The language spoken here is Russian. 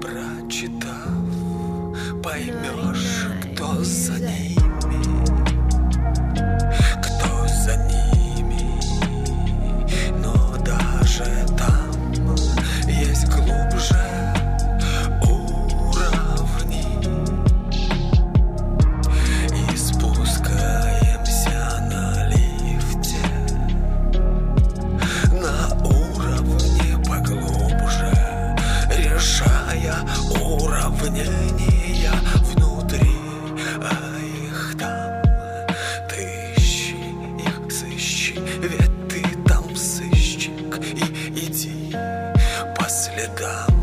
прочитав, поймешь, кто за ней. уравнения внутри, а их там Ты ищи, их сыщи, ведь ты там сыщик И иди по следам.